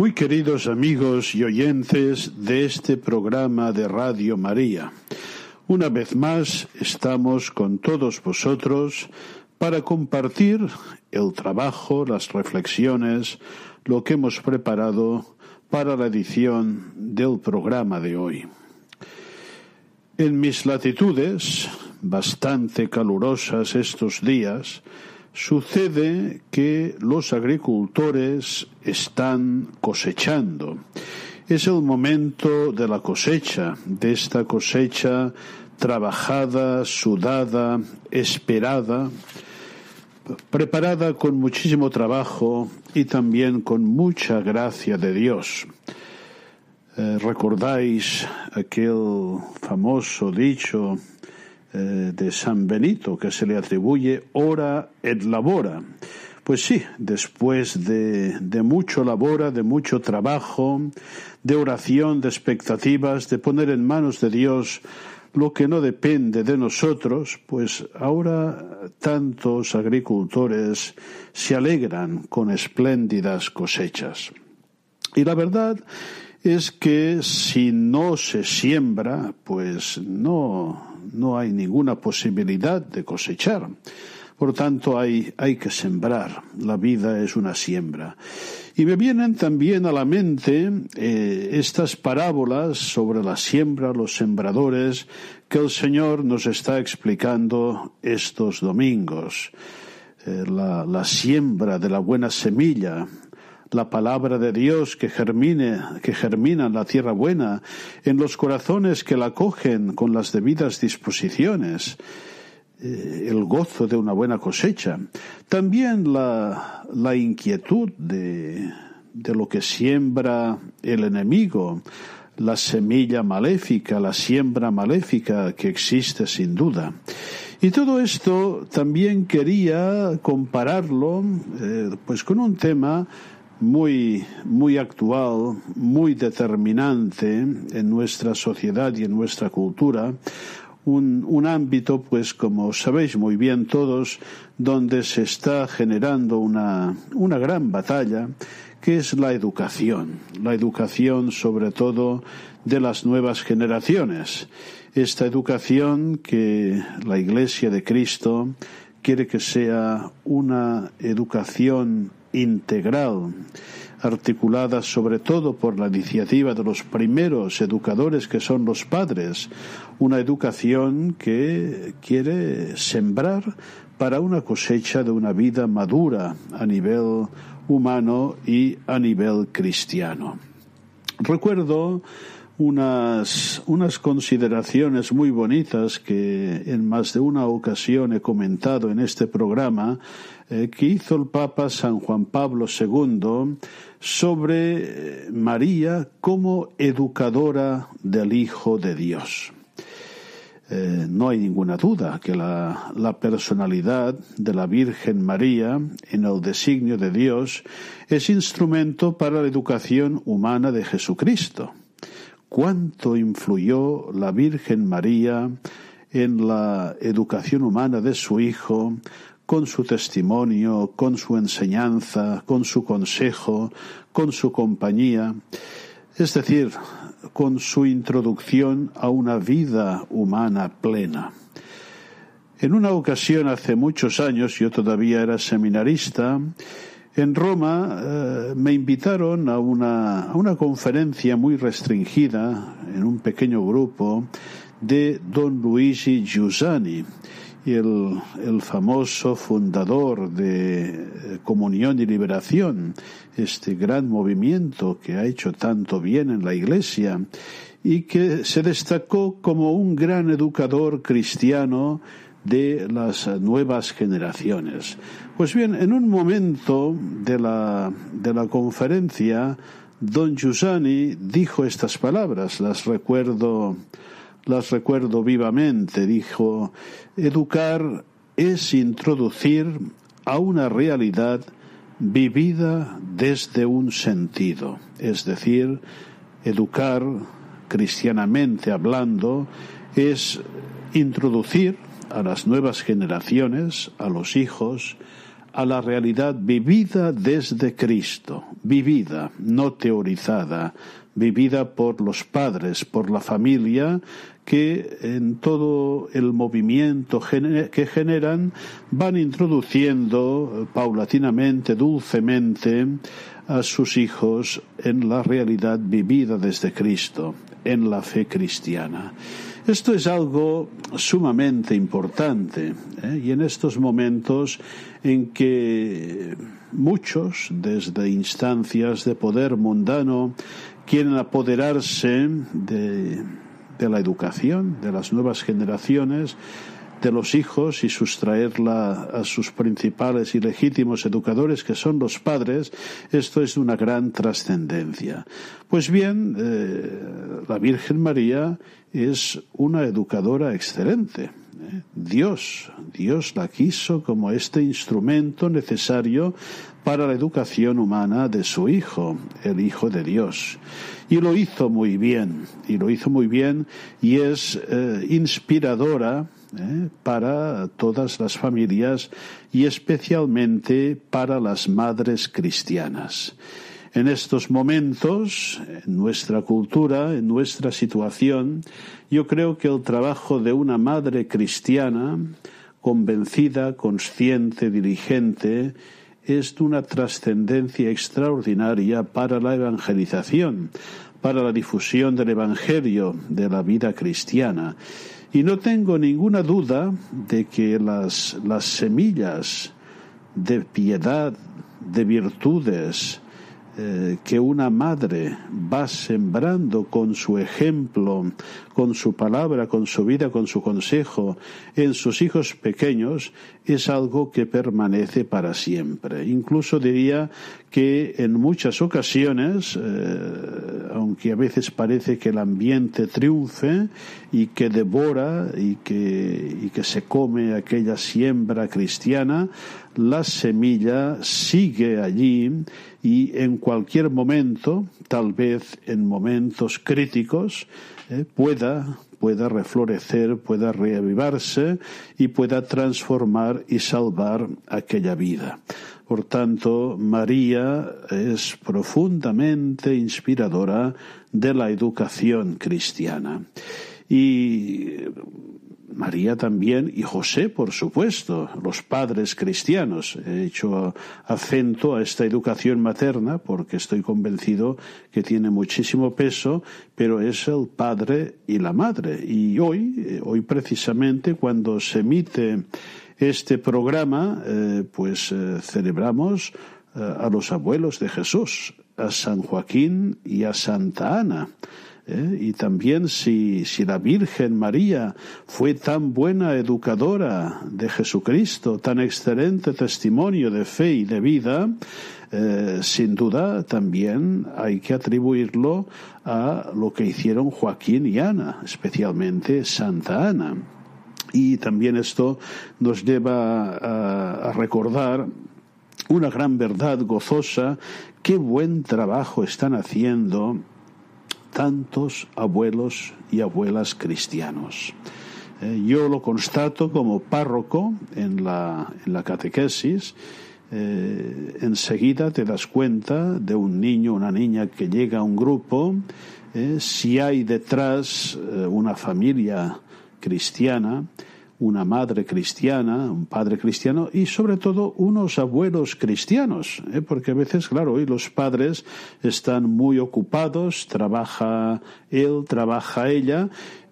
Muy queridos amigos y oyentes de este programa de Radio María, una vez más estamos con todos vosotros para compartir el trabajo, las reflexiones, lo que hemos preparado para la edición del programa de hoy. En mis latitudes, bastante calurosas estos días, sucede que los agricultores están cosechando. Es el momento de la cosecha, de esta cosecha trabajada, sudada, esperada, preparada con muchísimo trabajo y también con mucha gracia de Dios. Eh, ¿Recordáis aquel famoso dicho eh, de San Benito que se le atribuye ora et labora? Pues sí, después de, de mucho labora, de mucho trabajo, de oración, de expectativas, de poner en manos de Dios lo que no depende de nosotros, pues ahora tantos agricultores se alegran con espléndidas cosechas. Y la verdad es que si no se siembra, pues no, no hay ninguna posibilidad de cosechar. Por tanto, hay, hay que sembrar. La vida es una siembra. Y me vienen también a la mente eh, estas parábolas sobre la siembra, los sembradores, que el Señor nos está explicando estos domingos. Eh, la, la siembra de la buena semilla, la palabra de Dios que germine, que germina en la tierra buena, en los corazones que la cogen con las debidas disposiciones, eh, el gozo de una buena cosecha. También la, la inquietud de, de lo que siembra el enemigo, la semilla maléfica, la siembra maléfica que existe sin duda. Y todo esto también quería compararlo eh, pues con un tema muy, muy actual, muy determinante en nuestra sociedad y en nuestra cultura, un, un, ámbito, pues como sabéis muy bien todos, donde se está generando una, una gran batalla, que es la educación, la educación sobre todo de las nuevas generaciones. Esta educación que la Iglesia de Cristo quiere que sea una educación integral, articulada sobre todo por la iniciativa de los primeros educadores que son los padres, una educación que quiere sembrar para una cosecha de una vida madura a nivel humano y a nivel cristiano. Recuerdo unas, unas consideraciones muy bonitas que en más de una ocasión he comentado en este programa que hizo el Papa San Juan Pablo II sobre eh, María como educadora del Hijo de Dios. Eh, no hay ninguna duda que la, personalidad de la Virgen María en el designio de Dios es instrumento para la educación humana de Jesucristo. ¿Cuánto influyó la Virgen María en la educación humana de su Hijo con su testimonio, con su enseñanza, con su consejo, con su compañía? Es decir, con su introducción a una vida humana plena. En una ocasión hace muchos años, yo todavía era seminarista, En Roma eh, me invitaron a una, a una conferencia muy restringida en un pequeño grupo de don Luigi Giussani, el, el famoso fundador de eh, Comunión y Liberación, este gran movimiento que ha hecho tanto bien en la Iglesia y que se destacó como un gran educador cristiano de las nuevas generaciones. Pues bien, en un momento de la, de la conferencia, don Giussani dijo estas palabras, las recuerdo, las recuerdo vivamente, dijo, educar es introducir a una realidad vivida desde un sentido, es decir, educar cristianamente hablando es introducir a las nuevas generaciones, a los hijos, a la realidad vivida desde Cristo, vivida, no teorizada, vivida por los padres, por la familia, que en todo el movimiento que generan van introduciendo paulatinamente, dulcemente, a sus hijos en la realidad vivida desde Cristo, en la fe cristiana. Esto es algo sumamente importante ¿eh? y en estos momentos en que muchos, desde instancias de poder mundano, quieren apoderarse de, de la educación de las nuevas generaciones, de los hijos y sustraerla a sus principales y legítimos educadores, que son los padres, esto es de una gran trascendencia. Pues bien, eh, la Virgen María es una educadora excelente. ¿eh? Dios, Dios la quiso como este instrumento necesario para la educación humana de su Hijo, el Hijo de Dios. Y lo hizo muy bien, y lo hizo muy bien, y es eh, inspiradora ¿eh? para todas las familias y especialmente para las madres cristianas. En estos momentos, en nuestra cultura, en nuestra situación, yo creo que el trabajo de una madre cristiana, convencida, consciente, diligente, es de una trascendencia extraordinaria para la evangelización, para la difusión del Evangelio, de la vida cristiana. Y no tengo ninguna duda de que las, las semillas de piedad, de virtudes, eh, que una madre va sembrando con su ejemplo, con su palabra, con su vida, con su consejo en sus hijos pequeños, es algo que permanece para siempre. Incluso diría que en muchas ocasiones, eh, aunque a veces parece que el ambiente triunfe y que devora y que, y que se come aquella siembra cristiana, la semilla sigue allí y en cualquier momento, tal vez en momentos críticos, eh, pueda pueda reflorecer, pueda reavivarse y pueda transformar y salvar aquella vida. Por tanto, María es profundamente inspiradora de la educación cristiana. Y María también y José, por supuesto, los padres cristianos. He hecho acento a esta educación materna porque estoy convencido que tiene muchísimo peso, pero es el padre y la madre. Y hoy, eh, hoy precisamente, cuando se emite este programa, eh, pues eh, celebramos a los abuelos de Jesús, a San Joaquín y a Santa Ana. ¿Eh? Y también si, si la Virgen María fue tan buena educadora de Jesucristo, tan excelente testimonio de fe y de vida, eh, sin duda también hay que atribuirlo a lo que hicieron Joaquín y Ana, especialmente Santa Ana. Y también esto nos lleva a, a recordar una gran verdad gozosa, qué buen trabajo están haciendo tantos abuelos y abuelas cristianos. Eh, yo lo constato como párroco en la, en la catequesis. Eh, enseguida te das cuenta de un niño, una niña que llega a un grupo, eh, si hay detrás una familia cristiana, una madre cristiana, un padre cristiano y sobre todo unos abuelos cristianos, ¿eh? porque a veces, claro, hoy los padres están muy ocupados, trabaja él, trabaja ella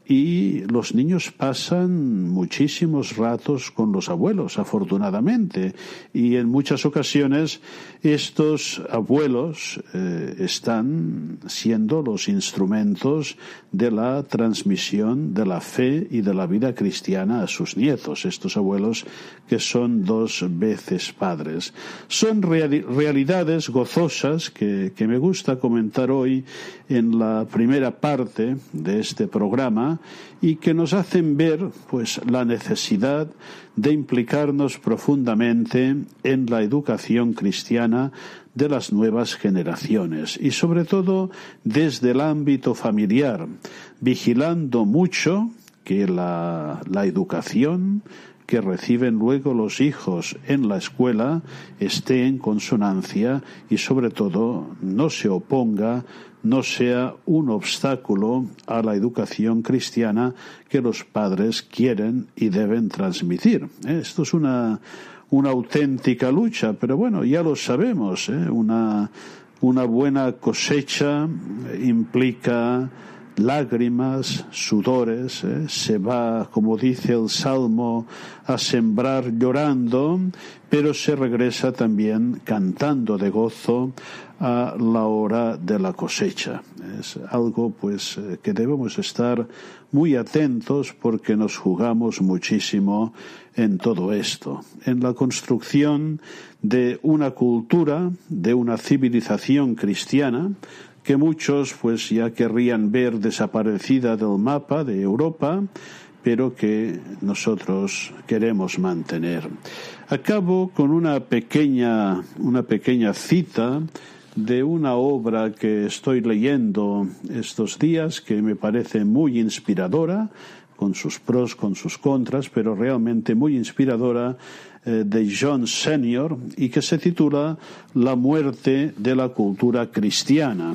y los niños pasan muchísimos ratos con los abuelos, afortunadamente, y en muchas ocasiones estos abuelos eh, están siendo los instrumentos de la transmisión de la fe y de la vida cristiana a sus nietos, estos abuelos que son dos veces padres. Son realidades gozosas que, que me gusta comentar hoy en la primera parte de este programa y que nos hacen ver pues la necesidad de implicarnos profundamente en la educación cristiana de las nuevas generaciones y sobre todo desde el ámbito familiar, vigilando mucho que la, la educación que reciben luego los hijos en la escuela esté en consonancia y sobre todo no se oponga no sea un obstáculo a la educación cristiana que los padres quieren y deben transmitir. ¿eh? Esto es una, una auténtica lucha, pero bueno, ya lo sabemos. ¿eh? Una, una buena cosecha implica lágrimas, sudores, ¿eh? se va, como dice el Salmo, a sembrar llorando, pero se regresa también cantando de gozo a la hora de la cosecha. Es algo pues eh, que debemos estar muy atentos porque nos jugamos muchísimo en todo esto, en la construcción de una cultura, de una civilización cristiana, que muchos pues ya querrían ver desaparecida del mapa de Europa, pero que nosotros queremos mantener. Acabo con una pequeña, una pequeña cita de una obra que estoy leyendo estos días que me parece muy inspiradora, con sus pros, con sus contras, pero realmente muy inspiradora, de John Senior y que se titula La muerte de la cultura cristiana.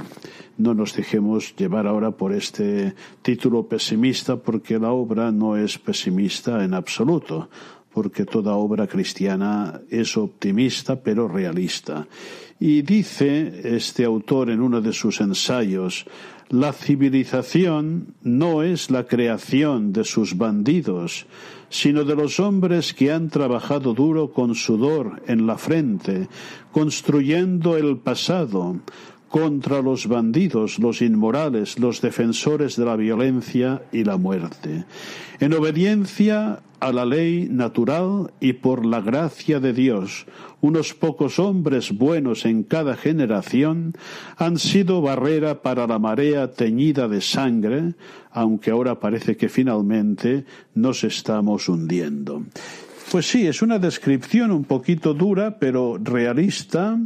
No nos dejemos llevar ahora por este título pesimista porque la obra no es pesimista en absoluto porque toda obra cristiana es optimista pero realista. Y dice este autor en uno de sus ensayos, la civilización no es la creación de sus bandidos, sino de los hombres que han trabajado duro con sudor en la frente, construyendo el pasado contra los bandidos, los inmorales, los defensores de la violencia y la muerte. En obediencia a la ley natural y por la gracia de Dios, unos pocos hombres buenos en cada generación han sido barrera para la marea teñida de sangre, aunque ahora parece que finalmente nos estamos hundiendo. Pues sí, es una descripción un poquito dura, pero realista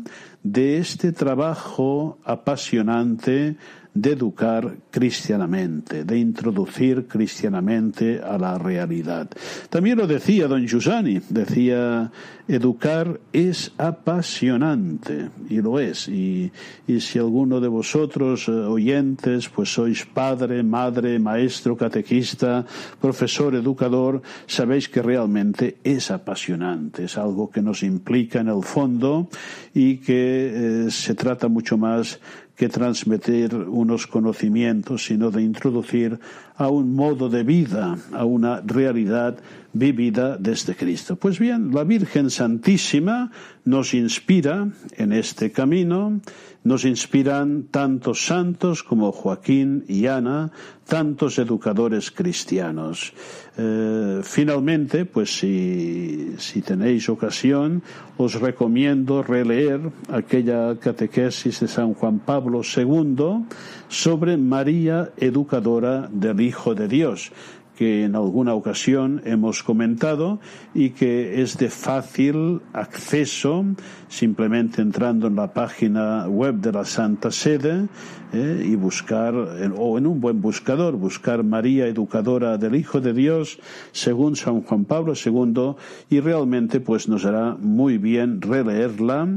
de este trabajo apasionante de educar cristianamente, de introducir cristianamente a la realidad. También lo decía don Giussani, decía, educar es apasionante, y lo es, y, y si alguno de vosotros, eh, oyentes, pues sois padre, madre, maestro, catequista, profesor, educador, sabéis que realmente es apasionante, es algo que nos implica en el fondo y que eh, se trata mucho más que transmitir unos conocimientos, sino de introducir a un modo de vida, a una realidad vivida desde Cristo. Pues bien, la Virgen Santísima nos inspira en este camino, nos inspiran tantos santos como Joaquín y Ana, tantos educadores cristianos. Eh, finalmente, pues si, si tenéis ocasión, os recomiendo releer aquella catequesis de San Juan Pablo II sobre María Educadora del Hijo de Dios que en alguna ocasión hemos comentado y que es de fácil acceso simplemente entrando en la página web de la Santa Sede eh, y buscar, o en un buen buscador, buscar María Educadora del Hijo de Dios según San Juan Pablo II y realmente pues nos hará muy bien releerla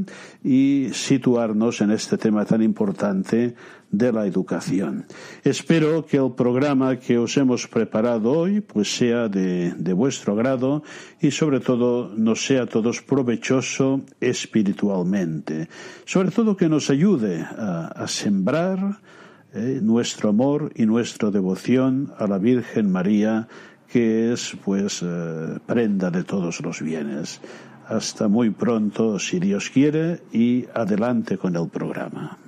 y situarnos en este tema tan importante de la educación. Espero que el programa que os hemos preparado hoy pues sea de, vuestro agrado y sobre todo nos sea a todos provechoso espiritualmente. Sobre todo que nos ayude a, sembrar eh, nuestro amor y nuestra devoción a la Virgen María que es pues eh, prenda de todos los bienes. Hasta muy pronto, si Dios quiere, y adelante con el programa.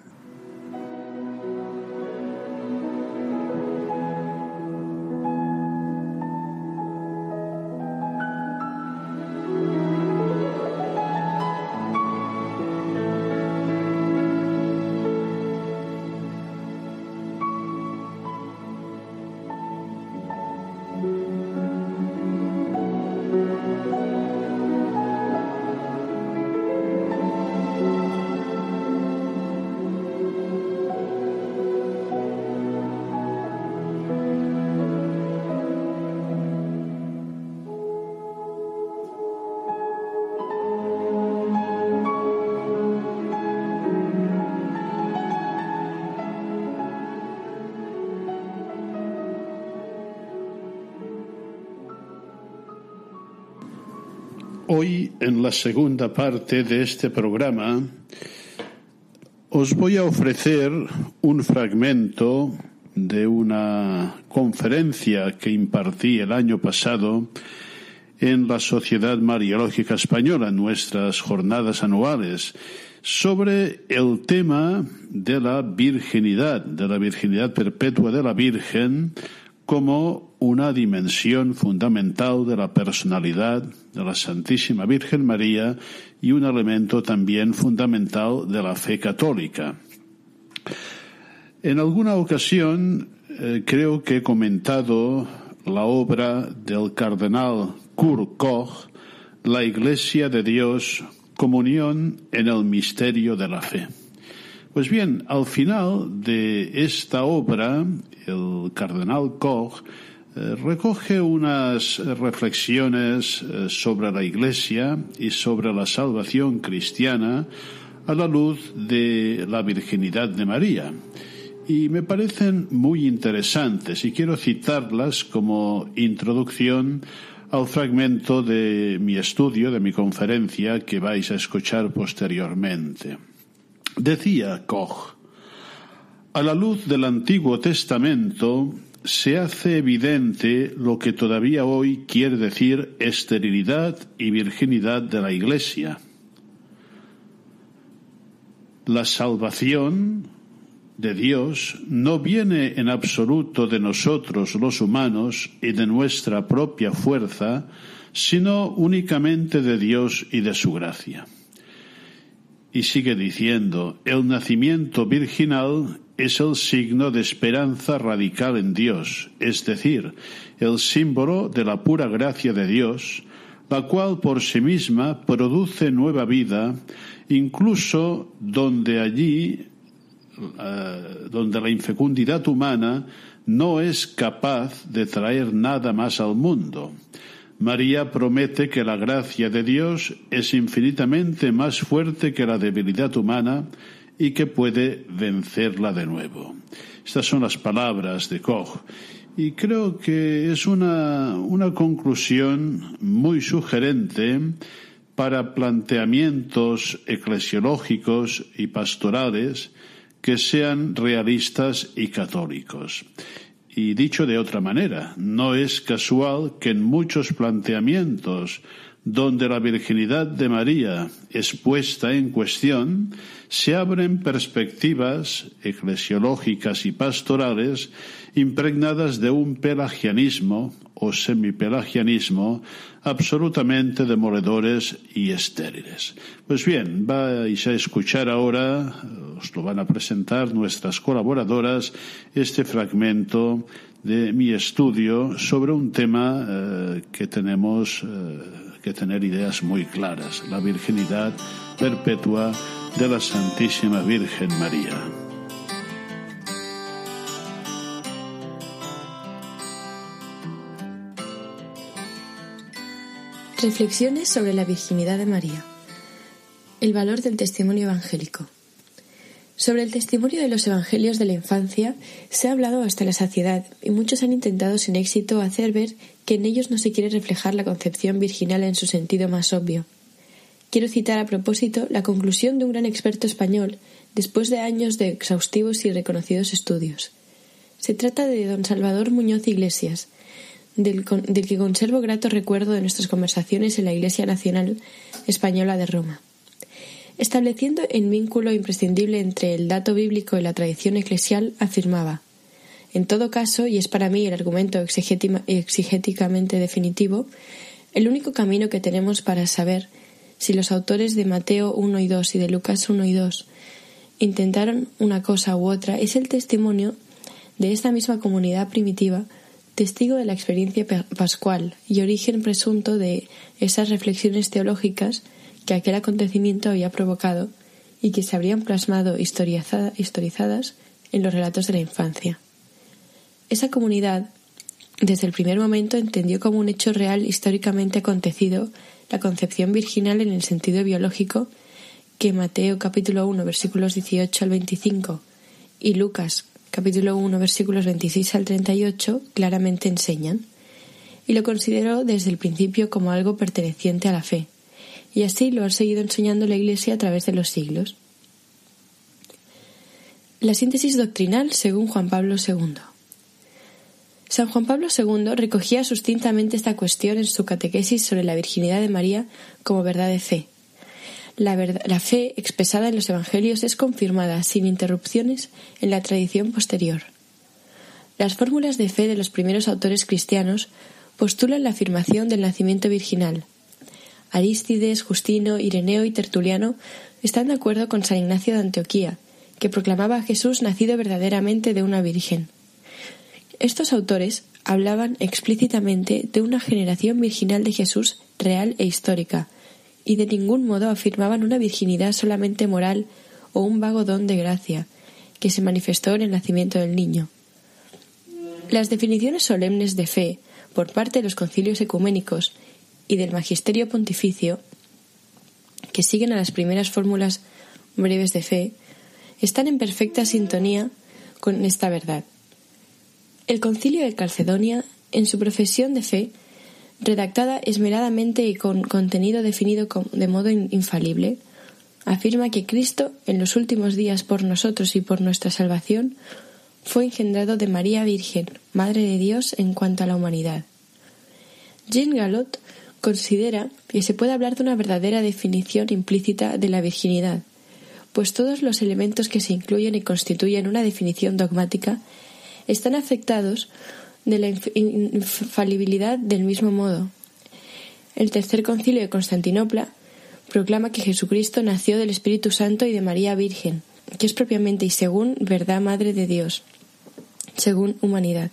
Hoy, en la segunda parte de este programa, os voy a ofrecer un fragmento de una conferencia que impartí el año pasado en la Sociedad Mariológica Española, nuestras jornadas anuales, sobre el tema de la virginidad, de la virginidad perpetua de la Virgen, como una dimensión fundamental de la personalidad de la Santísima Virgen María y un elemento también fundamental de la fe católica. En alguna ocasión eh, creo que he comentado la obra del cardenal Kurt Koch, La Iglesia de Dios, comunión en el misterio de la fe. Pues bien, al final de esta obra, el cardenal Koch recoge unas reflexiones eh, sobre la Iglesia y sobre la salvación cristiana a la luz de la virginidad de María. Y me parecen muy interesantes y quiero citarlas como introducción al fragmento de mi estudio, de mi conferencia que vais a escuchar posteriormente. Decía Koch, a la luz del Antiguo Testamento se hace evidente lo que todavía hoy quiere decir esterilidad y virginidad de la Iglesia. La salvación de Dios no viene en absoluto de nosotros los humanos y de nuestra propia fuerza, sino únicamente de Dios y de su gracia. Y sigue diciendo, el nacimiento virginal es el signo de esperanza radical en Dios, es decir, el símbolo de la pura gracia de Dios, la cual por sí misma produce nueva vida, incluso donde allí, eh, donde la infecundidad humana no es capaz de traer nada más al mundo. María promete que la gracia de Dios es infinitamente más fuerte que la debilidad humana y que puede vencerla de nuevo. Estas son las palabras de Koch. Y creo que es una, una conclusión muy sugerente para planteamientos eclesiológicos y pastorales que sean realistas y católicos. Y dicho de otra manera, no es casual que en muchos planteamientos donde la virginidad de María es puesta en cuestión, se abren perspectivas eclesiológicas y pastorales impregnadas de un pelagianismo o semipelagianismo absolutamente demoledores y estériles. Pues bien, vais a escuchar ahora, os lo van a presentar nuestras colaboradoras, este fragmento de mi estudio sobre un tema eh, que tenemos eh, que tener ideas muy claras, la virginidad perpetua de la Santísima Virgen María. Reflexiones sobre la virginidad de María. El valor del testimonio evangélico. Sobre el testimonio de los evangelios de la infancia se ha hablado hasta la saciedad y muchos han intentado sin éxito hacer ver que en ellos no se quiere reflejar la concepción virginal en su sentido más obvio. Quiero citar a propósito la conclusión de un gran experto español después de años de exhaustivos y reconocidos estudios. Se trata de don Salvador Muñoz Iglesias, del, que conservo grato recuerdo de nuestras conversaciones en la Iglesia Nacional Española de Roma. Estableciendo el vínculo imprescindible entre el dato bíblico y la tradición eclesial, afirmaba En todo caso, y es para mí el argumento exigéticamente definitivo, el único camino que tenemos para saber si los autores de Mateo 1 y 2 y de Lucas 1 y 2 intentaron una cosa u otra es el testimonio de esta misma comunidad primitiva, testigo de la experiencia pascual y origen presunto de esas reflexiones teológicas que aquel acontecimiento había provocado y que se habrían plasmado historizadas en los relatos de la infancia. Esa comunidad, desde el primer momento, entendió como un hecho real históricamente acontecido la concepción virginal en el sentido biológico que Mateo capítulo 1 versículos 18 al 25 y Lucas capítulo 1 versículos 26 al 38 claramente enseñan, y lo consideró desde el principio como algo perteneciente a la fe, y así lo ha seguido enseñando la Iglesia a través de los siglos. La síntesis doctrinal según Juan Pablo II. San Juan Pablo II recogía sustintamente esta cuestión en su catequesis sobre la virginidad de María como verdad de fe. La, fe expresada en los Evangelios es confirmada sin interrupciones en la tradición posterior. Las fórmulas de fe de los primeros autores cristianos postulan la afirmación del nacimiento virginal, Arístides, Justino, Ireneo y Tertuliano están de acuerdo con San Ignacio de Antioquía, que proclamaba a Jesús nacido verdaderamente de una virgen. Estos autores hablaban explícitamente de una generación virginal de Jesús real e histórica, y de ningún modo afirmaban una virginidad solamente moral o un vago don de gracia, que se manifestó en el nacimiento del niño. Las definiciones solemnes de fe por parte de los concilios ecuménicos y del Magisterio Pontificio, que siguen a las primeras fórmulas breves de fe, están en perfecta sintonía con esta verdad. El concilio de Calcedonia, en su profesión de fe, redactada esmeradamente y con contenido definido de modo infalible, afirma que Cristo, en los últimos días por nosotros y por nuestra salvación, fue engendrado de María Virgen, Madre de Dios en cuanto a la humanidad. Jean Galot considera que se puede hablar de una verdadera definición implícita de la virginidad, pues todos los elementos que se incluyen y constituyen una definición dogmática están afectados de la infalibilidad del mismo modo. El tercer concilio de Constantinopla proclama que Jesucristo nació del Espíritu Santo y de María Virgen, que es propiamente y según verdad Madre de Dios, según humanidad.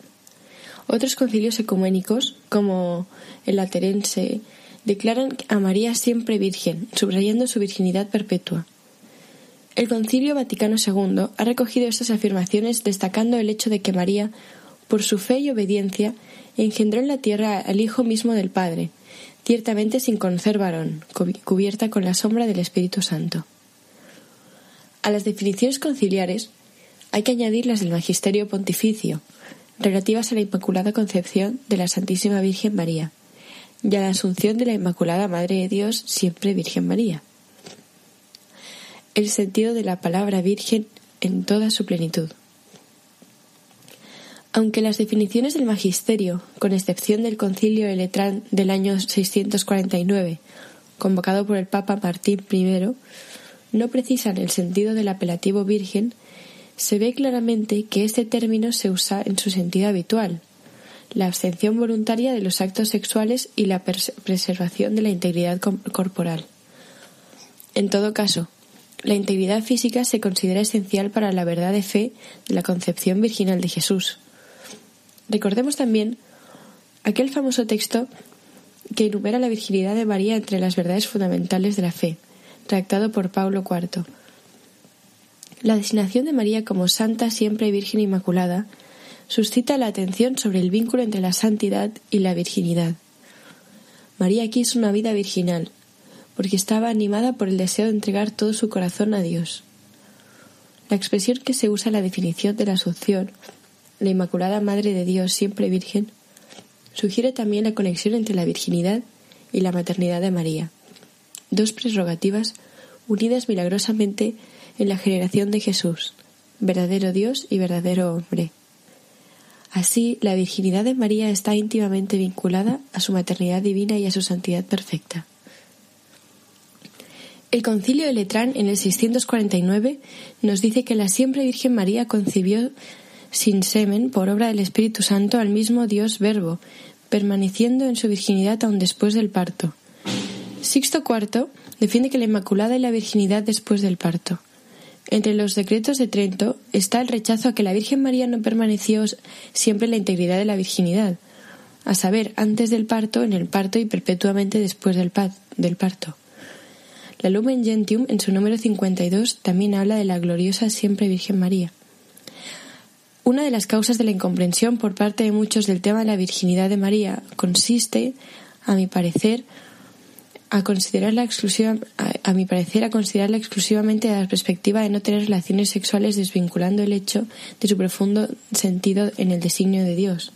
Otros concilios ecuménicos, como el laterense, declaran a María siempre virgen, subrayando su virginidad perpetua. El Concilio Vaticano II ha recogido estas afirmaciones destacando el hecho de que María, por su fe y obediencia, engendró en la tierra al Hijo mismo del Padre, ciertamente sin conocer varón, cubierta con la sombra del Espíritu Santo. A las definiciones conciliares hay que añadir las del Magisterio Pontificio, relativas a la Inmaculada Concepción de la Santísima Virgen María y a la Asunción de la Inmaculada Madre de Dios, siempre Virgen María. El sentido de la palabra Virgen en toda su plenitud. Aunque las definiciones del Magisterio, con excepción del Concilio de Letrán del año 649, convocado por el Papa Martín I, no precisan el sentido del apelativo Virgen, se ve claramente que este término se usa en su sentido habitual, la abstención voluntaria de los actos sexuales y la preservación de la integridad corporal. En todo caso, la integridad física se considera esencial para la verdad de fe de la concepción virginal de Jesús. Recordemos también aquel famoso texto que enumera la virginidad de María entre las verdades fundamentales de la fe, redactado por Pablo IV la designación de María como Santa Siempre Virgen Inmaculada suscita la atención sobre el vínculo entre la santidad y la virginidad. María quiso una vida virginal, porque estaba animada por el deseo de entregar todo su corazón a Dios. La expresión que se usa en la definición de la Asunción, la Inmaculada Madre de Dios siempre Virgen, sugiere también la conexión entre la virginidad y la maternidad de María, dos prerrogativas unidas milagrosamente en la generación de Jesús, verdadero Dios y verdadero hombre. Así, la virginidad de María está íntimamente vinculada a su maternidad divina y a su santidad perfecta. El concilio de Letrán en el 649 nos dice que la siempre Virgen María concibió sin semen por obra del Espíritu Santo al mismo Dios Verbo, permaneciendo en su virginidad aún después del parto. Sixto IV defiende que la Inmaculada y la virginidad después del parto. Entre los decretos de Trento está el rechazo a que la Virgen María no permaneció siempre en la integridad de la virginidad, a saber, antes del parto, en el parto y perpetuamente después del, del parto. La Lumen Gentium, en su número 52, también habla de la gloriosa siempre Virgen María. Una de las causas de la incomprensión por parte de muchos del tema de la virginidad de María consiste, a mi parecer, a considerarla exclusiva, a, mi parecer, a considerarla exclusivamente desde la perspectiva de no tener relaciones sexuales, desvinculando el hecho de su profundo sentido en el designio de Dios.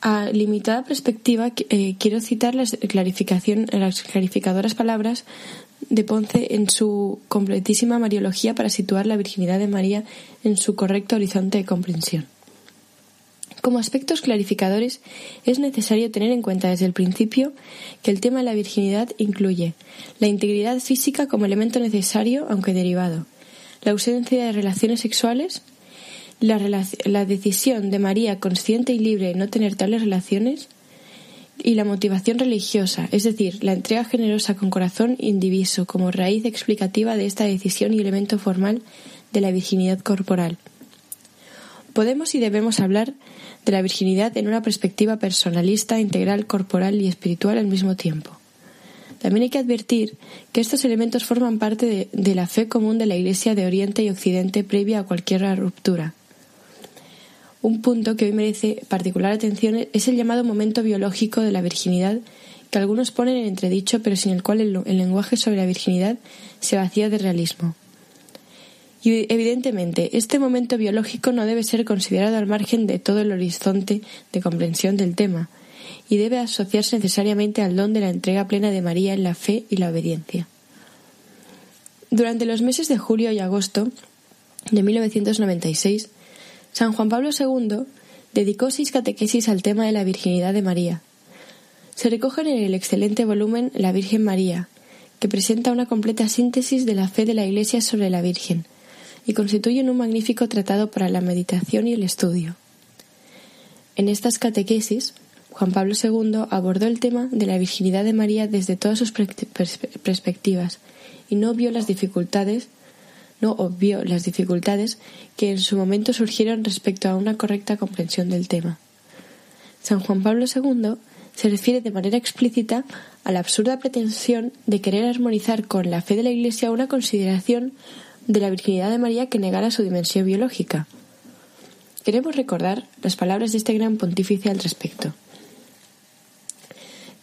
A limitada perspectiva, eh, quiero citar las, clarificación, las clarificadoras palabras de Ponce en su completísima Mariología para situar la virginidad de María en su correcto horizonte de comprensión. Como aspectos clarificadores, es necesario tener en cuenta desde el principio que el tema de la virginidad incluye la integridad física como elemento necesario, aunque derivado, la ausencia de relaciones sexuales, la, decisión de María consciente y libre de no tener tales relaciones y la motivación religiosa, es decir, la entrega generosa con corazón indiviso como raíz explicativa de esta decisión y elemento formal de la virginidad corporal. Podemos y debemos hablar de la virginidad en una perspectiva personalista, integral, corporal y espiritual al mismo tiempo. También hay que advertir que estos elementos forman parte de la fe común de la Iglesia de Oriente y Occidente previa a cualquier ruptura. Un punto que hoy merece particular atención es el llamado momento biológico de la virginidad, que algunos ponen en entredicho, pero sin el cual el, lenguaje sobre la virginidad se vacía de realismo. Y evidentemente, este momento biológico no debe ser considerado al margen de todo el horizonte de comprensión del tema, y debe asociarse necesariamente al don de la entrega plena de María en la fe y la obediencia. Durante los meses de julio y agosto de 1996, San Juan Pablo II dedicó seis catequesis al tema de la virginidad de María. Se recogen en el excelente volumen La Virgen María, que presenta una completa síntesis de la fe de la Iglesia sobre la Virgen y constituyen un magnífico tratado para la meditación y el estudio. En estas catequesis, Juan Pablo II abordó el tema de la virginidad de María desde todas sus perspectivas y no vio las dificultades no obvió las dificultades que en su momento surgieron respecto a una correcta comprensión del tema. San Juan Pablo II se refiere de manera explícita a la absurda pretensión de querer armonizar con la fe de la Iglesia una consideración de la virginidad de María que negara su dimensión biológica. Queremos recordar las palabras de este gran pontífice al respecto.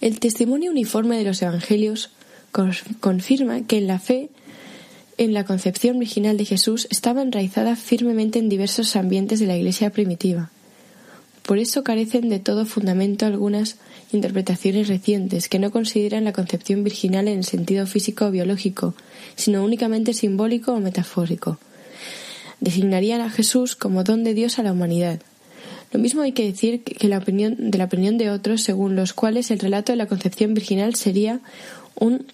El testimonio uniforme de los Evangelios confirma que en la fe en la concepción virginal de Jesús estaba enraizada firmemente en diversos ambientes de la Iglesia primitiva. Por eso carecen de todo fundamento algunas interpretaciones recientes que no consideran la concepción virginal en el sentido físico o biológico, sino únicamente simbólico o metafórico. Designarían a Jesús como don de Dios a la humanidad. Lo mismo hay que decir que la opinión, de la opinión de otros, según los cuales el relato de la concepción virginal sería un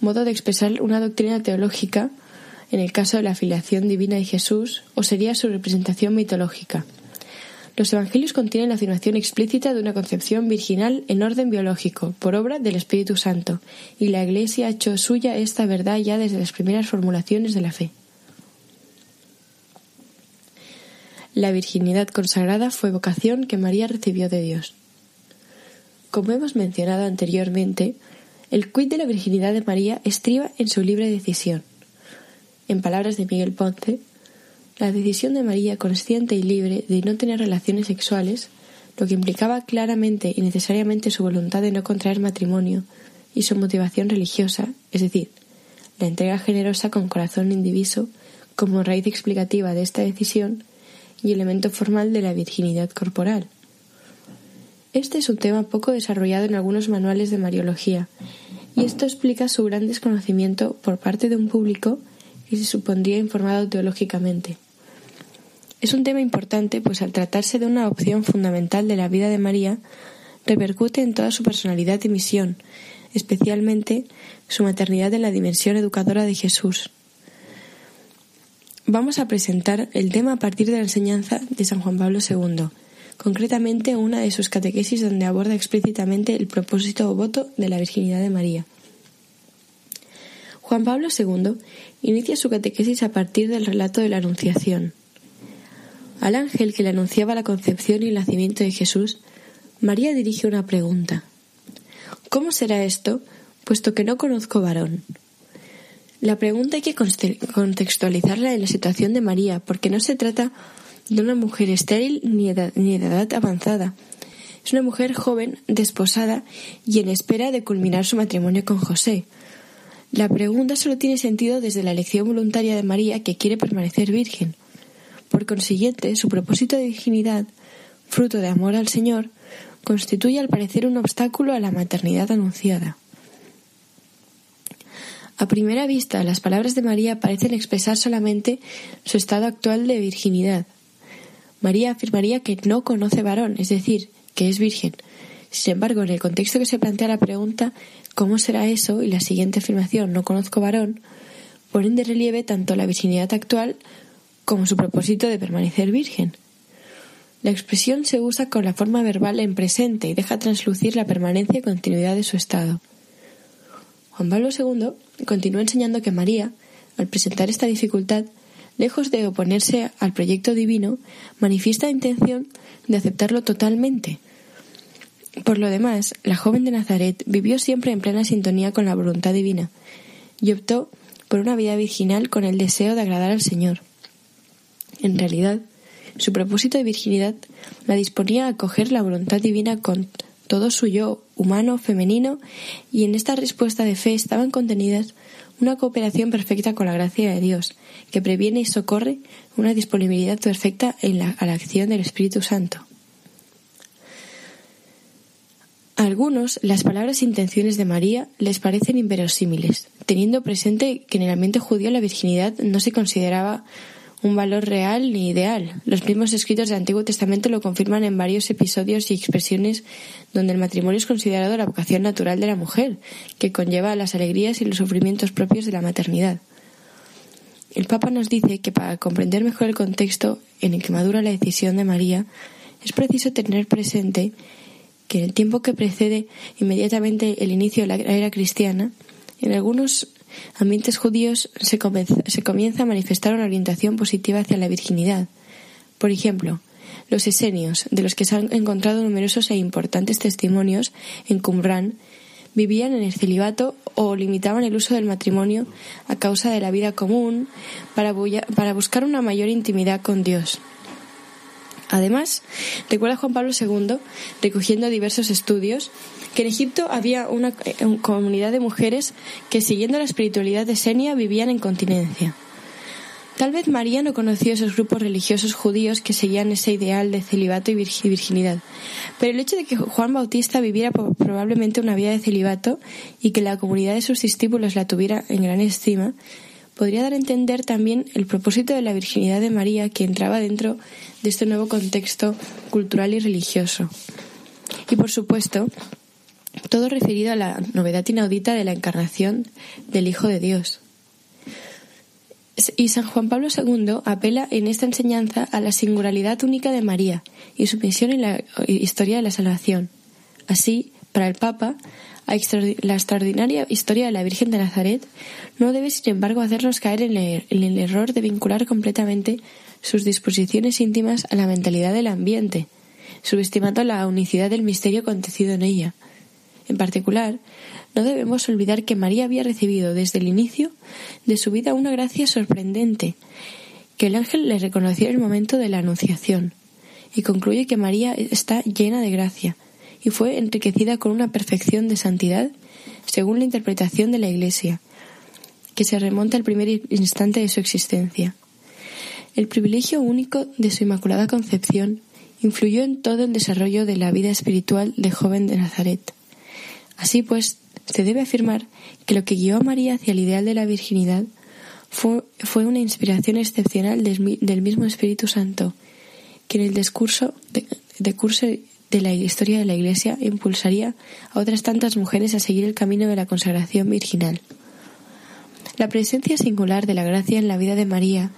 modo de expresar una doctrina teológica en el caso de la filiación divina de Jesús o sería su representación mitológica. Los evangelios contienen la afirmación explícita de una concepción virginal en orden biológico, por obra del Espíritu Santo, y la Iglesia ha hecho suya esta verdad ya desde las primeras formulaciones de la fe. La virginidad consagrada fue vocación que María recibió de Dios. Como hemos mencionado anteriormente, el quid de la virginidad de María estriba en su libre decisión. En palabras de Miguel Ponce, la decisión de María consciente y libre de no tener relaciones sexuales, lo que implicaba claramente y necesariamente su voluntad de no contraer matrimonio y su motivación religiosa, es decir, la entrega generosa con corazón indiviso como raíz explicativa de esta decisión y elemento formal de la virginidad corporal. Este es un tema poco desarrollado en algunos manuales de Mariología, y esto explica su gran desconocimiento por parte de un público que se supondría informado teológicamente. Es un tema importante, pues al tratarse de una opción fundamental de la vida de María, repercute en toda su personalidad y misión, especialmente su maternidad en la dimensión educadora de Jesús. Vamos a presentar el tema a partir de la enseñanza de San Juan Pablo II, concretamente una de sus catequesis donde aborda explícitamente el propósito o voto de la virginidad de María. Juan Pablo II inicia su catequesis a partir del relato de la Anunciación. Al ángel que le anunciaba la concepción y el nacimiento de Jesús, María dirige una pregunta. ¿Cómo será esto, puesto que no conozco varón? La pregunta hay que contextualizarla en la situación de María, porque no se trata de una mujer estéril ni ni de edad avanzada. Es una mujer joven, desposada y en espera de culminar su matrimonio con José. La pregunta solo tiene sentido desde la elección voluntaria de María que quiere permanecer virgen. Por consiguiente, su propósito de virginidad, fruto de amor al Señor, constituye al parecer un obstáculo a la maternidad anunciada. A primera vista, las palabras de María parecen expresar solamente su estado actual de virginidad. María afirmaría que no conoce varón, es decir, que es virgen. Sin embargo, en el contexto que se plantea la pregunta ¿cómo será eso? y la siguiente afirmación no conozco varón, ponen de relieve tanto la virginidad actual como su propósito de permanecer virgen. La expresión se usa con la forma verbal en presente y deja translucir la permanencia y continuidad de su estado. Juan Pablo II continúa enseñando que María, al presentar esta dificultad, lejos de oponerse al proyecto divino, manifiesta intención de aceptarlo totalmente. Por lo demás, la joven de Nazaret vivió siempre en plena sintonía con la voluntad divina y optó por una vida virginal con el deseo de agradar al Señor. En realidad, su propósito de virginidad la disponía a acoger la voluntad divina con todo su yo humano, femenino, y en esta respuesta de fe estaban contenidas una cooperación perfecta con la gracia de Dios, que previene y socorre una disponibilidad perfecta en la, a la acción del Espíritu Santo. A algunos, las palabras e intenciones de María les parecen inverosímiles, teniendo presente que en el ambiente judío la virginidad no se consideraba un valor real ni ideal. Los mismos escritos del Antiguo Testamento lo confirman en varios episodios y expresiones donde el matrimonio es considerado la vocación natural de la mujer, que conlleva las alegrías y los sufrimientos propios de la maternidad. El Papa nos dice que para comprender mejor el contexto en el que madura la decisión de María, es preciso tener presente que en el tiempo que precede inmediatamente el inicio de la era cristiana, en algunos ambientes judíos se comienza, a manifestar una orientación positiva hacia la virginidad. Por ejemplo, los esenios, de los que se han encontrado numerosos e importantes testimonios en Qumran, vivían en el celibato o limitaban el uso del matrimonio a causa de la vida común para, para buscar una mayor intimidad con Dios. Además, recuerda Juan Pablo II, recogiendo diversos estudios, que en Egipto había una, eh, comunidad de mujeres que, siguiendo la espiritualidad de Senia, vivían en continencia. Tal vez María no conoció esos grupos religiosos judíos que seguían ese ideal de celibato y virginidad, pero el hecho de que Juan Bautista viviera probablemente una vida de celibato y que la comunidad de sus discípulos la tuviera en gran estima, podría dar a entender también el propósito de la virginidad de María que entraba dentro de este nuevo contexto cultural y religioso. Y por supuesto, todo referido a la novedad inaudita de la encarnación del Hijo de Dios. Y San Juan Pablo II apela en esta enseñanza a la singularidad única de María y su misión en la historia de la salvación. Así, para el Papa, la extraordinaria historia de la Virgen de Nazaret no debe, sin embargo, hacernos caer en el, error de vincular completamente sus disposiciones íntimas a la mentalidad del ambiente, subestimando la unicidad del misterio acontecido en ella. En particular, no debemos olvidar que María había recibido desde el inicio de su vida una gracia sorprendente, que el ángel le reconoció en el momento de la Anunciación, y concluye que María está llena de gracia, y fue enriquecida con una perfección de santidad según la interpretación de la Iglesia. que se remonta al primer instante de su existencia. El privilegio único de su Inmaculada Concepción influyó en todo el desarrollo de la vida espiritual de joven de Nazaret. Así pues, se debe afirmar que lo que guió a María hacia el ideal de la virginidad fue, una inspiración excepcional del, mismo Espíritu Santo, que en el discurso de, curso de la historia de la Iglesia impulsaría a otras tantas mujeres a seguir el camino de la consagración virginal. La presencia singular de la gracia en la vida de María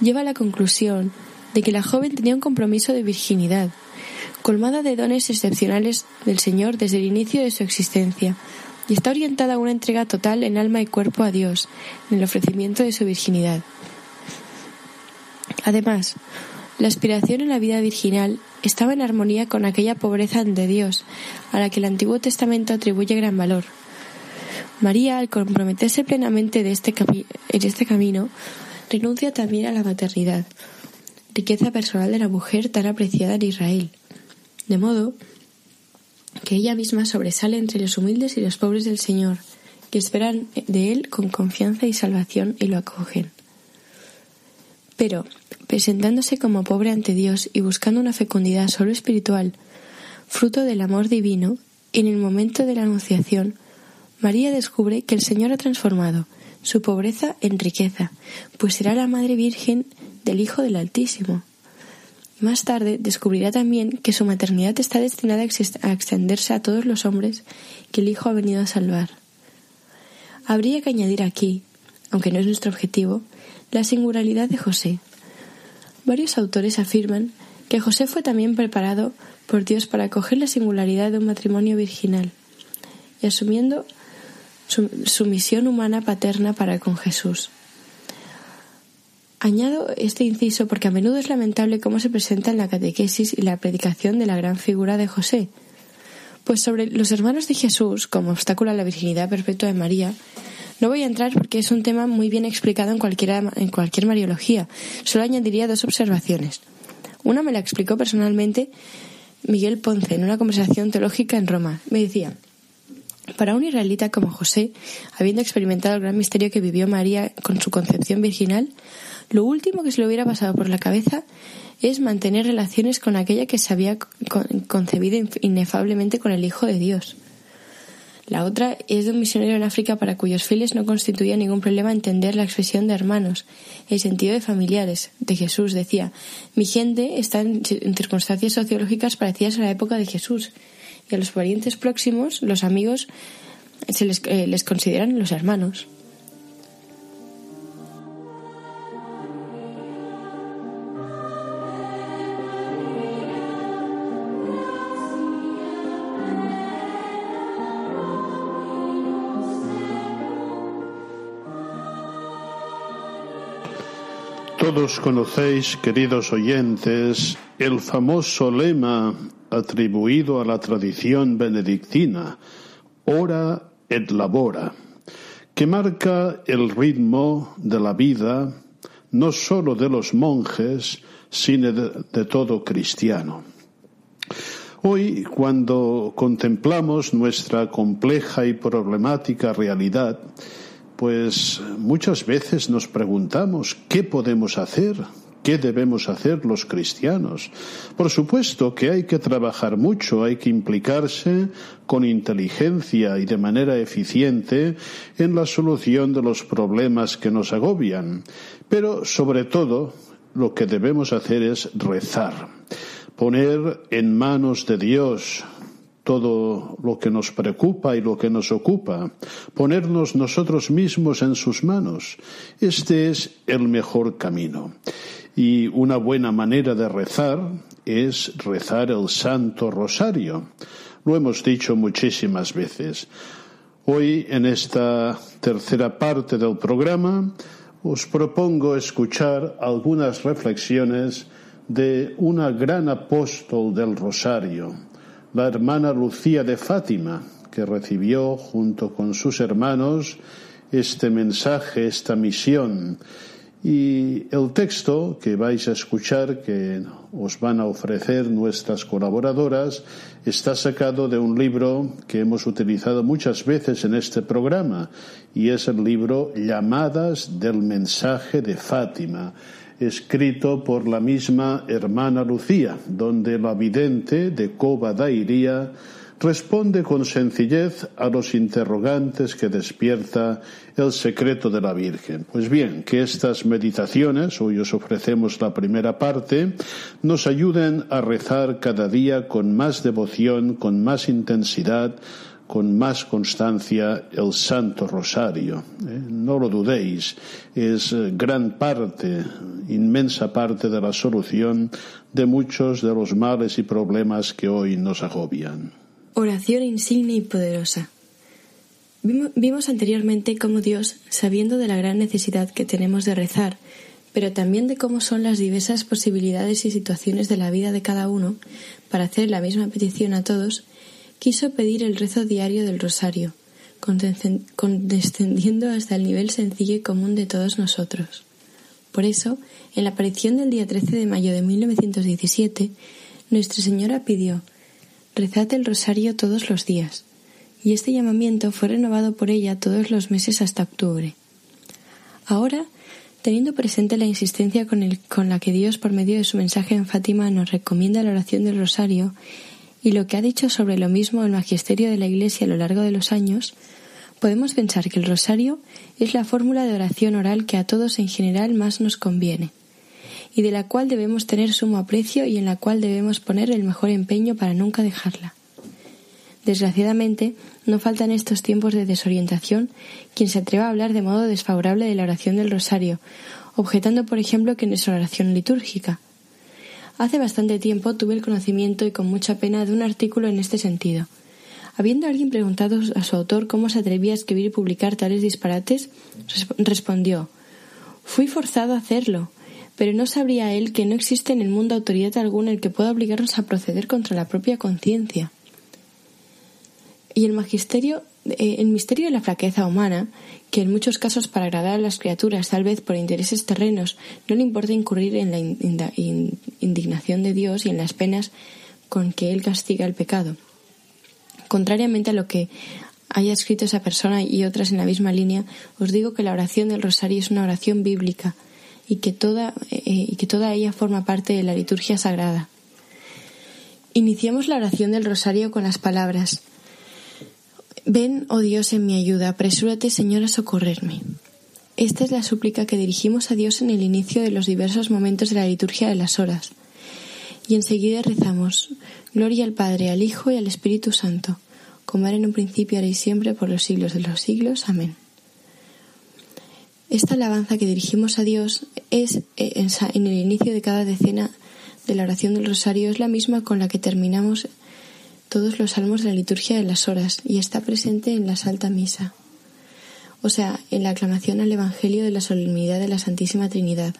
lleva a la conclusión de que la joven tenía un compromiso de virginidad, colmada de dones excepcionales del Señor desde el inicio de su existencia, y está orientada a una entrega total en alma y cuerpo a Dios, en el ofrecimiento de su virginidad. Además, la aspiración en la vida virginal estaba en armonía con aquella pobreza de Dios a la que el Antiguo Testamento atribuye gran valor. María, al comprometerse plenamente de este en este camino, renuncia también a la maternidad, riqueza personal de la mujer tan apreciada en Israel, de modo que ella misma sobresale entre los humildes y los pobres del Señor, que esperan de Él con confianza y salvación y lo acogen. Pero, presentándose como pobre ante Dios y buscando una fecundidad solo espiritual, fruto del amor divino, en el momento de la Anunciación, María descubre que el Señor ha transformado su pobreza en riqueza, pues será la Madre Virgen del Hijo del Altísimo. Más tarde descubrirá también que su maternidad está destinada a extenderse a todos los hombres que el Hijo ha venido a salvar. Habría que añadir aquí, aunque no es nuestro objetivo, la singularidad de José. Varios autores afirman que José fue también preparado por Dios para acoger la singularidad de un matrimonio virginal y asumiendo su, misión humana paterna para con Jesús. Añado este inciso porque a menudo es lamentable cómo se presenta en la catequesis y la predicación de la gran figura de José. Pues sobre los hermanos de Jesús, como obstáculo a la virginidad perpetua de María, no voy a entrar porque es un tema muy bien explicado en, cualquiera, en cualquier mariología. Solo añadiría dos observaciones. Una me la explicó personalmente Miguel Ponce en una conversación teológica en Roma. Me decía, para un israelita como José, habiendo experimentado el gran misterio que vivió María con su concepción virginal, lo último que se le hubiera pasado por la cabeza es mantener relaciones con aquella que se había concebido inefablemente con el Hijo de Dios. La otra es de un misionero en África para cuyos fieles no constituía ningún problema entender la expresión de hermanos, el sentido de familiares. De Jesús decía, mi gente está en circunstancias sociológicas parecidas a la época de Jesús y a los parientes próximos, los amigos, se les, eh, les consideran los hermanos. Todos conocéis, queridos oyentes, el famoso lema atribuido a la tradición benedictina, ora et labora, que marca el ritmo de la vida no sólo de los monjes, sino de, todo cristiano. Hoy, cuando contemplamos nuestra compleja y problemática realidad, pues muchas veces nos preguntamos qué podemos hacer, ¿Qué debemos hacer los cristianos? Por supuesto que hay que trabajar mucho, hay que implicarse con inteligencia y de manera eficiente en la solución de los problemas que nos agobian. Pero sobre todo, lo que debemos hacer es rezar, poner en manos de Dios todo lo que nos preocupa y lo que nos ocupa, ponernos nosotros mismos en sus manos. Este es el mejor camino. Y una buena manera de rezar es rezar el Santo Rosario. Lo hemos dicho muchísimas veces. Hoy, en esta tercera parte del programa, os propongo escuchar algunas reflexiones de una gran apóstol del Rosario, la hermana Lucía de Fátima, que recibió junto con sus hermanos este mensaje, esta misión. Y el texto que vais a escuchar, que os van a ofrecer nuestras colaboradoras, está sacado de un libro que hemos utilizado muchas veces en este programa, y es el libro Llamadas del mensaje de Fátima, escrito por la misma hermana Lucía, donde la vidente de Coba Dairía responde con sencillez a los interrogantes que despierta el secreto de la Virgen. Pues bien, que estas meditaciones, hoy os ofrecemos la primera parte, nos ayuden a rezar cada día con más devoción, con más intensidad, con más constancia el Santo Rosario. ¿eh? No lo dudéis, es gran parte, inmensa parte de la solución de muchos de los males y problemas que hoy nos agobian. Oración insigne y poderosa. Vimos anteriormente cómo Dios, sabiendo de la gran necesidad que tenemos de rezar, pero también de cómo son las diversas posibilidades y situaciones de la vida de cada uno, para hacer la misma petición a todos, quiso pedir el rezo diario del rosario, condescendiendo hasta el nivel sencillo y común de todos nosotros. Por eso, en la aparición del día 13 de mayo de 1917, Nuestra Señora pidió rezad el rosario todos los días, y este llamamiento fue renovado por ella todos los meses hasta octubre. Ahora, teniendo presente la insistencia con, con la que Dios por medio de su mensaje en Fátima nos recomienda la oración del rosario y lo que ha dicho sobre lo mismo el magisterio de la Iglesia a lo largo de los años, podemos pensar que el rosario es la fórmula de oración oral que a todos en general más nos conviene y de la cual debemos tener sumo aprecio y en la cual debemos poner el mejor empeño para nunca dejarla. Desgraciadamente, no falta en estos tiempos de desorientación quien se atreva a hablar de modo desfavorable de la oración del rosario, objetando, por ejemplo, que no es oración litúrgica. Hace bastante tiempo tuve el conocimiento y con mucha pena de un artículo en este sentido. Habiendo alguien preguntado a su autor cómo se atrevía a escribir y publicar tales disparates, respondió Fui forzado a hacerlo, pero no sabría él que no existe en el mundo autoridad alguna el que pueda obligarnos a proceder contra la propia conciencia. Y el magisterio, el misterio de la flaqueza humana, que en muchos casos para agradar a las criaturas, tal vez por intereses terrenos, no le importa incurrir en la indignación de Dios y en las penas con que Él castiga el pecado. Contrariamente a lo que haya escrito esa persona y otras en la misma línea, os digo que la oración del rosario es una oración bíblica, y que toda, eh, y que toda ella forma parte de la liturgia sagrada. Iniciamos la oración del rosario con las palabras Ven, oh Dios, en mi ayuda, apresúrate, Señor, a socorrerme. Esta es la súplica que dirigimos a Dios en el inicio de los diversos momentos de la liturgia de las horas. Y enseguida rezamos Gloria al Padre, al Hijo y al Espíritu Santo, como era en un principio, ahora y siempre, por los siglos de los siglos. Amén. Esta alabanza que dirigimos a Dios es eh, en el inicio de cada decena de la oración del rosario es la misma con la que terminamos todos los salmos de la liturgia de las horas y está presente en la Santa Misa, o sea, en la aclamación al Evangelio de la solemnidad de la Santísima Trinidad,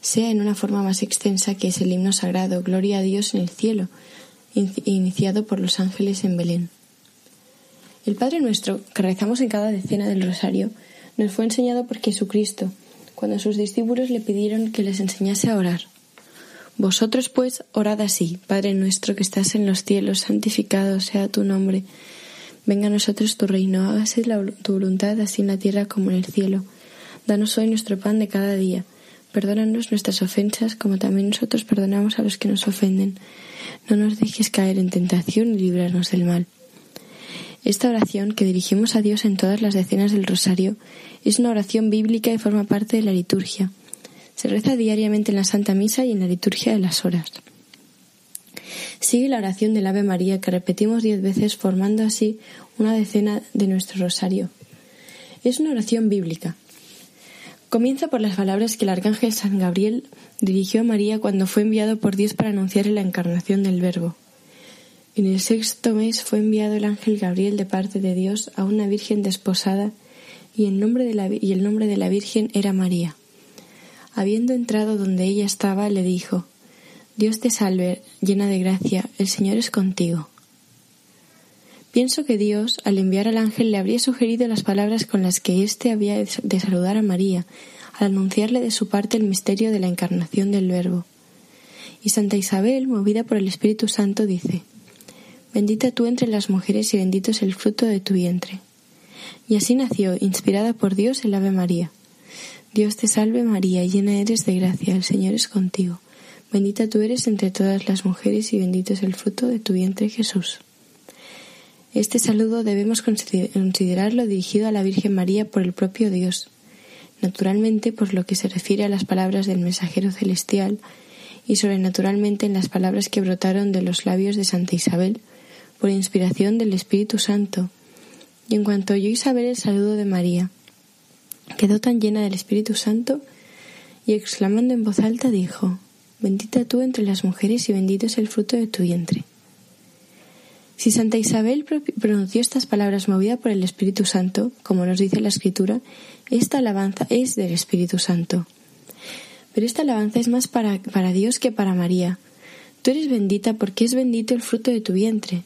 sea en una forma más extensa que es el himno sagrado Gloria a Dios en el cielo, iniciado por los ángeles en Belén. El Padre nuestro, que rezamos en cada decena del rosario, nos fue enseñado por Jesucristo, cuando sus discípulos le pidieron que les enseñase a orar. Vosotros pues orad así, Padre nuestro que estás en los cielos, santificado sea tu nombre. Venga a nosotros tu reino, hágase tu voluntad así en la tierra como en el cielo. Danos hoy nuestro pan de cada día. Perdónanos nuestras ofensas como también nosotros perdonamos a los que nos ofenden. No nos dejes caer en tentación y librarnos del mal. Esta oración que dirigimos a Dios en todas las decenas del rosario es una oración bíblica y forma parte de la liturgia. Se reza diariamente en la Santa Misa y en la liturgia de las horas. Sigue la oración del Ave María que repetimos diez veces formando así una decena de nuestro rosario. Es una oración bíblica. Comienza por las palabras que el arcángel San Gabriel dirigió a María cuando fue enviado por Dios para anunciar la encarnación del Verbo. En el sexto mes fue enviado el ángel Gabriel de parte de Dios a una virgen desposada y el nombre de la, y el nombre de la virgen era María. Habiendo entrado donde ella estaba, le dijo, Dios te salve, llena de gracia, el Señor es contigo. Pienso que Dios, al enviar al ángel, le habría sugerido las palabras con las que éste había de saludar a María, al anunciarle de su parte el misterio de la encarnación del Verbo. Y Santa Isabel, movida por el Espíritu Santo, dice, Bendita tú entre las mujeres y bendito es el fruto de tu vientre. Y así nació, inspirada por Dios, el Ave María. Dios te salve María, llena eres de gracia, el Señor es contigo. Bendita tú eres entre todas las mujeres y bendito es el fruto de tu vientre Jesús. Este saludo debemos considerarlo dirigido a la Virgen María por el propio Dios, naturalmente por lo que se refiere a las palabras del mensajero celestial y sobrenaturalmente en las palabras que brotaron de los labios de Santa Isabel por inspiración del Espíritu Santo. Y en cuanto oyó Isabel el saludo de María, quedó tan llena del Espíritu Santo y exclamando en voz alta dijo, Bendita tú entre las mujeres y bendito es el fruto de tu vientre. Si Santa Isabel pronunció estas palabras movida por el Espíritu Santo, como nos dice la Escritura, esta alabanza es del Espíritu Santo. Pero esta alabanza es más para, para Dios que para María. Tú eres bendita porque es bendito el fruto de tu vientre,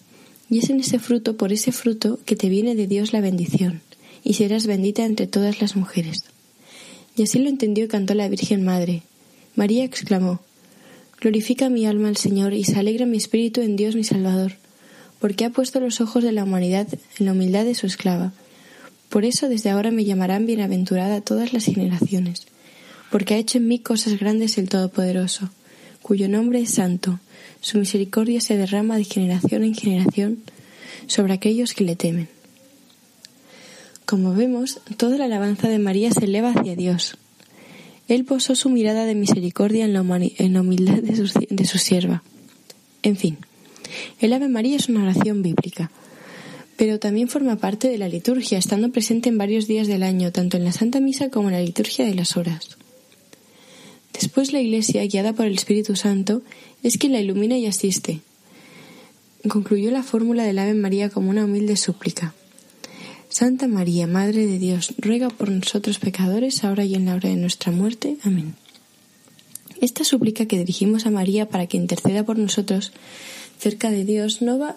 y es en ese fruto, por ese fruto, que te viene de Dios la bendición y serás bendita entre todas las mujeres. Y así lo entendió y cantó la Virgen Madre. María exclamó, Glorifica mi alma al Señor y se alegra mi espíritu en Dios mi Salvador, porque ha puesto los ojos de la humanidad en la humildad de su esclava. Por eso desde ahora me llamarán bienaventurada todas las generaciones, porque ha hecho en mí cosas grandes el Todopoderoso, cuyo nombre es santo, su misericordia se derrama de generación en generación sobre aquellos que le temen. Como vemos, toda la alabanza de María se eleva hacia Dios. Él posó su mirada de misericordia en la, humildad de su, de su sierva. En fin, el Ave María es una oración bíblica, pero también forma parte de la liturgia, estando presente en varios días del año, tanto en la Santa Misa como en la liturgia de las horas. Después la Iglesia, guiada por el Espíritu Santo, es quien la ilumina y asiste. Concluyó la fórmula del Ave María como una humilde súplica. Santa María, Madre de Dios, ruega por nosotros pecadores, ahora y en la hora de nuestra muerte. Amén. Esta súplica que dirigimos a María para que interceda por nosotros cerca de Dios no va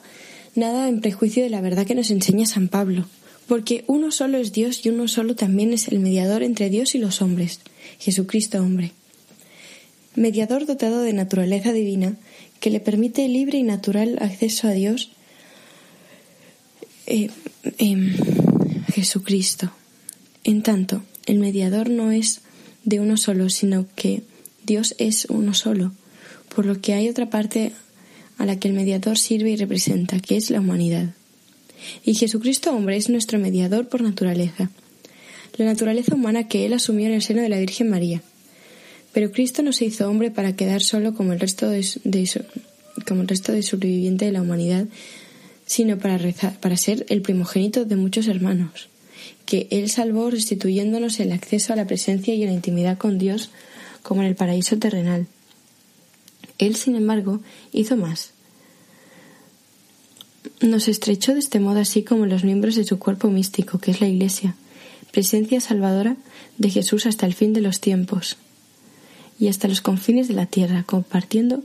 nada en prejuicio de la verdad que nos enseña San Pablo, porque uno solo es Dios y uno solo también es el mediador entre Dios y los hombres, Jesucristo hombre. Mediador dotado de naturaleza divina que le permite libre y natural acceso a Dios eh, em, Jesucristo. En tanto, el mediador no es de uno solo, sino que Dios es uno solo, por lo que hay otra parte a la que el mediador sirve y representa, que es la humanidad. Y Jesucristo hombre es nuestro mediador por naturaleza, la naturaleza humana que él asumió en el seno de la Virgen María. Pero Cristo no se hizo hombre para quedar solo como el resto de, como el resto de sobreviviente de la humanidad, sino para, rezar, para ser el primogénito de muchos hermanos, que Él salvó restituyéndonos el acceso a la presencia y a la intimidad con Dios como en el paraíso terrenal. Él, sin embargo, hizo más. Nos estrechó de este modo así como los miembros de su cuerpo místico, que es la Iglesia, presencia salvadora de Jesús hasta el fin de los tiempos y hasta los confines de la tierra, compartiendo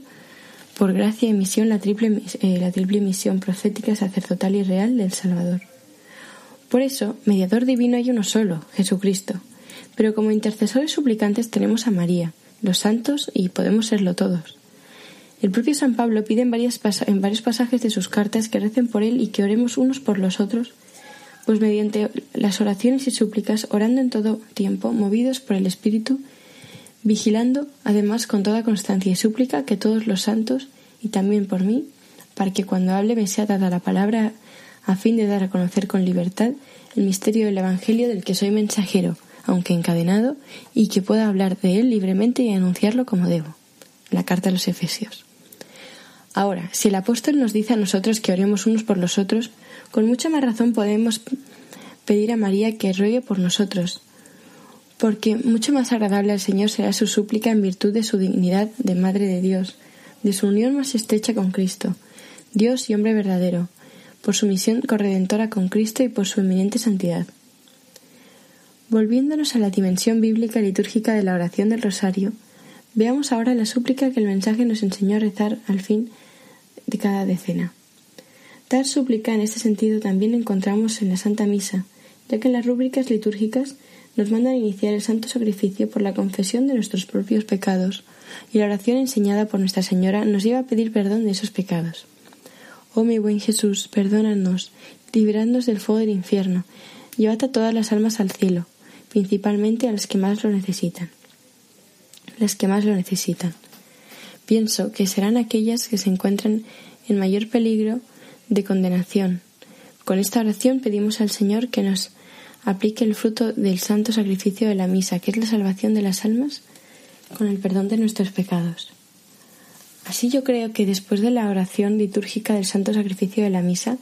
por gracia y misión la triple, eh, la triple misión profética, sacerdotal y real del Salvador. Por eso, mediador divino hay uno solo, Jesucristo, pero como intercesores suplicantes tenemos a María, los santos y podemos serlo todos. El propio San Pablo pide en, varios pasajes de sus cartas que recen por él y que oremos unos por los otros, pues mediante las oraciones y súplicas, orando en todo tiempo, movidos por el Espíritu, vigilando además con toda constancia y súplica que todos los santos, y también por mí, para que cuando hable me sea dada la palabra a fin de dar a conocer con libertad el misterio del Evangelio del que soy mensajero, aunque encadenado, y que pueda hablar de él libremente y anunciarlo como debo. La carta a los Efesios. Ahora, si el apóstol nos dice a nosotros que oremos unos por los otros, con mucha más razón podemos pedir a María que ruegue por nosotros, porque mucho más agradable al Señor será su súplica en virtud de su dignidad de Madre de Dios, de su unión más estrecha con Cristo, Dios y hombre verdadero, por su misión corredentora con Cristo y por su eminente santidad. Volviéndonos a la dimensión bíblica litúrgica de la oración del rosario, veamos ahora la súplica que el mensaje nos enseñó a rezar al fin de cada decena. Tal súplica en este sentido también encontramos en la Santa Misa, ya que en las rúbricas litúrgicas nos mandan iniciar el santo sacrificio por la confesión de nuestros propios pecados, y la oración enseñada por Nuestra Señora nos lleva a pedir perdón de esos pecados. Oh mi buen Jesús, perdónanos, librándonos del fuego del infierno, llevad a todas las almas al cielo, principalmente a las que más lo necesitan. Las que más lo necesitan. Pienso que serán aquellas que se encuentran en mayor peligro de condenación. Con esta oración pedimos al Señor que nos aplique el fruto del santo sacrificio de la misa, que es la salvación de las almas, con el perdón de nuestros pecados. Así yo creo que después de la oración litúrgica del santo sacrificio de la misa,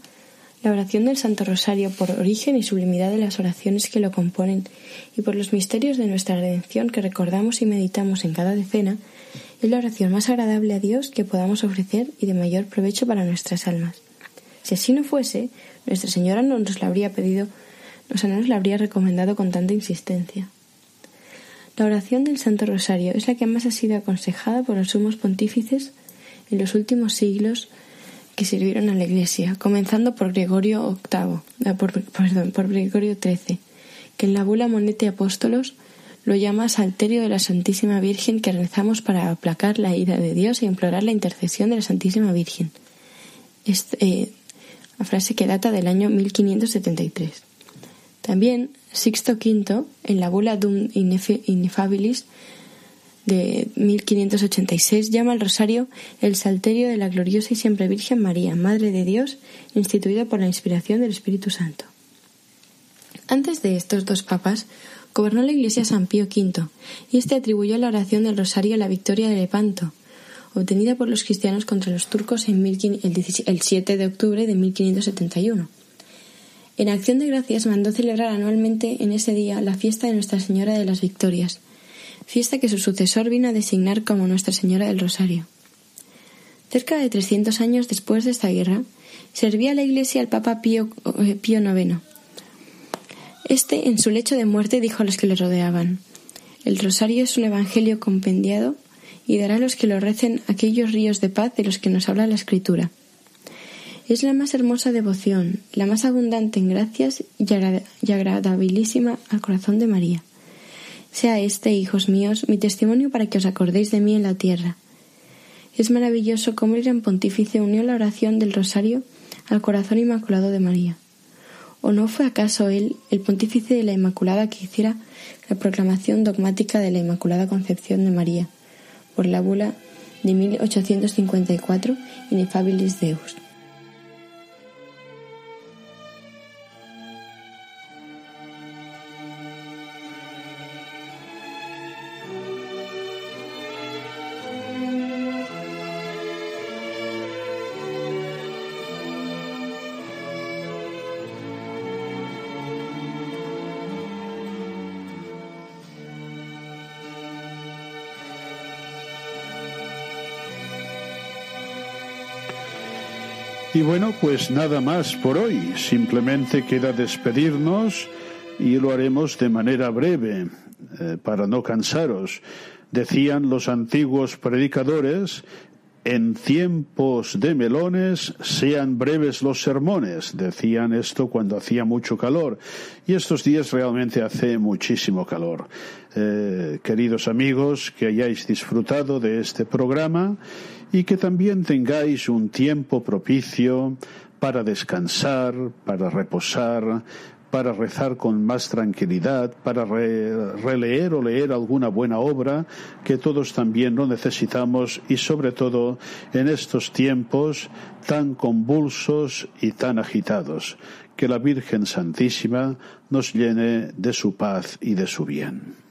la oración del Santo Rosario, por origen y sublimidad de las oraciones que lo componen y por los misterios de nuestra redención que recordamos y meditamos en cada decena, es la oración más agradable a Dios que podamos ofrecer y de mayor provecho para nuestras almas. Si así no fuese, Nuestra Señora no nos la habría pedido, no nos la habría recomendado con tanta insistencia. La oración del Santo Rosario es la que más ha sido aconsejada por los sumos pontífices en los últimos siglos que sirvieron a la Iglesia, comenzando por Gregorio VIII, eh, por, perdón, por Gregorio XIII, que en la bula Monete Apóstolos lo llama Salterio de la Santísima Virgen que rezamos para aplacar la ira de Dios e implorar la intercesión de la Santísima Virgen. Es, eh, una frase que data del año 1573. También Sixto V, en la bula Dum Ineffabilis de 1586, llama al rosario el salterio de la gloriosa y siempre Virgen María, Madre de Dios, instituida por la inspiración del Espíritu Santo. Antes de estos dos papas, gobernó la Iglesia San Pío V, y éste atribuyó la oración del rosario a la victoria de Lepanto, obtenida por los cristianos contra los turcos en el 7 de octubre de 1571. En acción de gracias mandó celebrar anualmente en ese día la fiesta de Nuestra Señora de las Victorias, fiesta que su sucesor vino a designar como Nuestra Señora del Rosario. Cerca de 300 años después de esta guerra, servía la Iglesia al Papa Pío, eh, Pío IX. Este, en su lecho de muerte, dijo a los que le rodeaban: El rosario es un evangelio compendiado y dará a los que lo recen aquellos ríos de paz de los que nos habla la Escritura. Es la más hermosa devoción, la más abundante en gracias y agradabilísima al corazón de María. Sea este, hijos míos, mi testimonio para que os acordéis de mí en la tierra. Es maravilloso cómo el gran pontífice unió la oración del rosario al corazón inmaculado de María. ¿O no fue acaso él, el pontífice de la Inmaculada, que hiciera la proclamación dogmática de la Inmaculada Concepción de María, por la bula de 1854, Inefabilis Deus? Y bueno, pues nada más por hoy. Simplemente queda despedirnos y lo haremos de manera breve, eh, para no cansaros. Decían los antiguos predicadores, en tiempos de melones sean breves los sermones. Decían esto cuando hacía mucho calor. Y estos días realmente hace muchísimo calor. Eh, queridos amigos, que hayáis disfrutado de este programa y que también tengáis un tiempo propicio para descansar, para reposar, para rezar con más tranquilidad, para releer o leer alguna buena obra, que todos también lo necesitamos y sobre todo en estos tiempos tan convulsos y tan agitados. Que la Virgen Santísima nos llene de su paz y de su bien.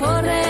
El